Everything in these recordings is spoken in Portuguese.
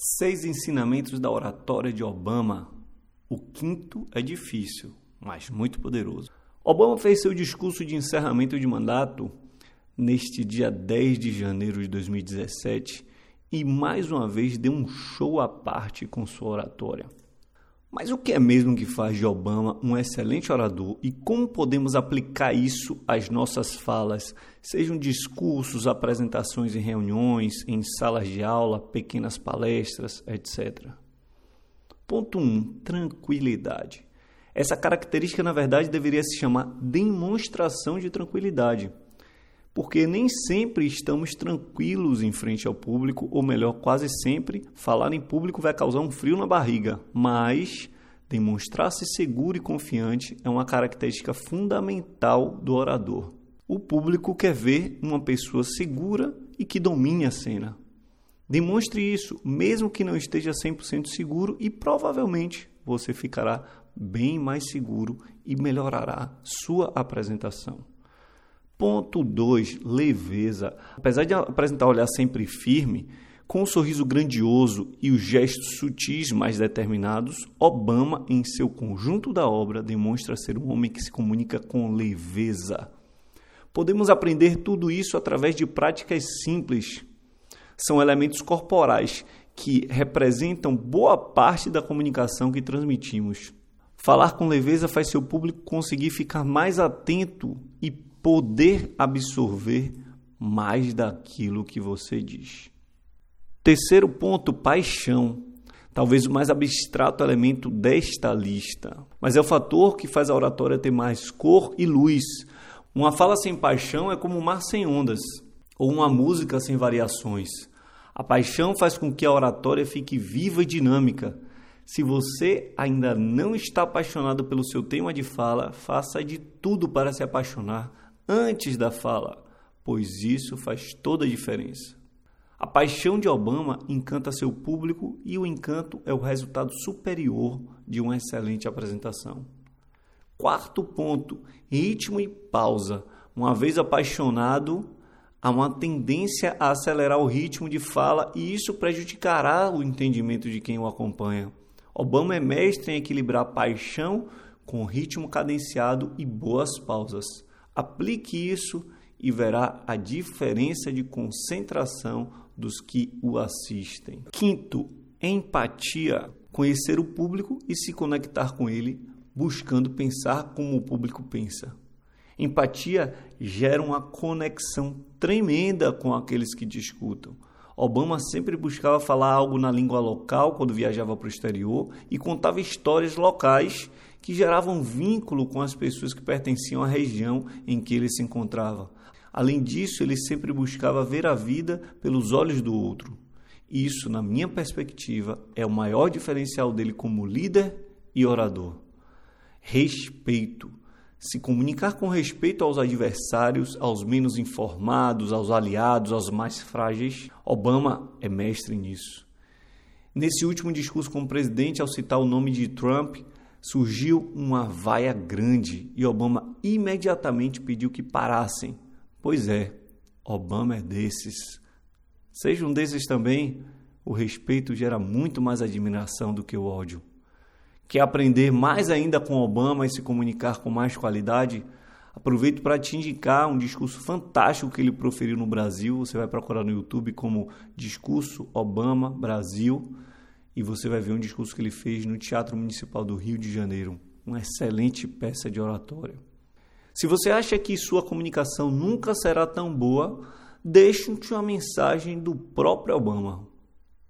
Seis ensinamentos da oratória de Obama. O quinto é difícil, mas muito poderoso. Obama fez seu discurso de encerramento de mandato neste dia 10 de janeiro de 2017 e mais uma vez deu um show à parte com sua oratória. Mas o que é mesmo que faz de Obama um excelente orador e como podemos aplicar isso às nossas falas, sejam discursos, apresentações em reuniões, em salas de aula, pequenas palestras, etc. Ponto 1. Um, tranquilidade. Essa característica, na verdade, deveria se chamar demonstração de tranquilidade porque nem sempre estamos tranquilos em frente ao público, ou melhor, quase sempre, falar em público vai causar um frio na barriga, mas demonstrar-se seguro e confiante é uma característica fundamental do orador. O público quer ver uma pessoa segura e que domine a cena. Demonstre isso, mesmo que não esteja 100% seguro, e provavelmente você ficará bem mais seguro e melhorará sua apresentação. Ponto 2, leveza. Apesar de apresentar um olhar sempre firme, com um sorriso grandioso e os gestos sutis mais determinados, Obama, em seu conjunto da obra, demonstra ser um homem que se comunica com leveza. Podemos aprender tudo isso através de práticas simples. São elementos corporais que representam boa parte da comunicação que transmitimos. Falar com leveza faz seu público conseguir ficar mais atento e poder absorver mais daquilo que você diz. Terceiro ponto, paixão. Talvez o mais abstrato elemento desta lista, mas é o fator que faz a oratória ter mais cor e luz. Uma fala sem paixão é como um mar sem ondas, ou uma música sem variações. A paixão faz com que a oratória fique viva e dinâmica. Se você ainda não está apaixonado pelo seu tema de fala, faça de tudo para se apaixonar antes da fala, pois isso faz toda a diferença. A paixão de Obama encanta seu público e o encanto é o resultado superior de uma excelente apresentação. Quarto ponto: ritmo e pausa. Uma vez apaixonado, há uma tendência a acelerar o ritmo de fala e isso prejudicará o entendimento de quem o acompanha. Obama é mestre em equilibrar paixão com ritmo cadenciado e boas pausas. Aplique isso e verá a diferença de concentração dos que o assistem. Quinto, empatia. Conhecer o público e se conectar com ele, buscando pensar como o público pensa. Empatia gera uma conexão tremenda com aqueles que te. Obama sempre buscava falar algo na língua local quando viajava para o exterior e contava histórias locais que geravam vínculo com as pessoas que pertenciam à região em que ele se encontrava. Além disso, ele sempre buscava ver a vida pelos olhos do outro. Isso, na minha perspectiva, é o maior diferencial dele como líder e orador. Respeito. Se comunicar com respeito aos adversários, aos menos informados, aos aliados, aos mais frágeis, Obama é mestre nisso. Nesse último discurso como presidente, ao citar o nome de Trump, surgiu uma vaia grande e Obama imediatamente pediu que parassem. Pois é, Obama é desses. Seja um desses também, o respeito gera muito mais admiração do que o ódio. Quer aprender mais ainda com Obama e se comunicar com mais qualidade? Aproveito para te indicar um discurso fantástico que ele proferiu no Brasil. Você vai procurar no YouTube como Discurso Obama Brasil e você vai ver um discurso que ele fez no Teatro Municipal do Rio de Janeiro, uma excelente peça de oratória. Se você acha que sua comunicação nunca será tão boa, deixe-te uma mensagem do próprio Obama.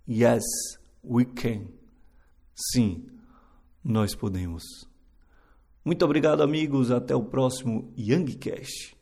Yes, we can. Sim, nós podemos. Muito obrigado, amigos. Até o próximo Youngcast.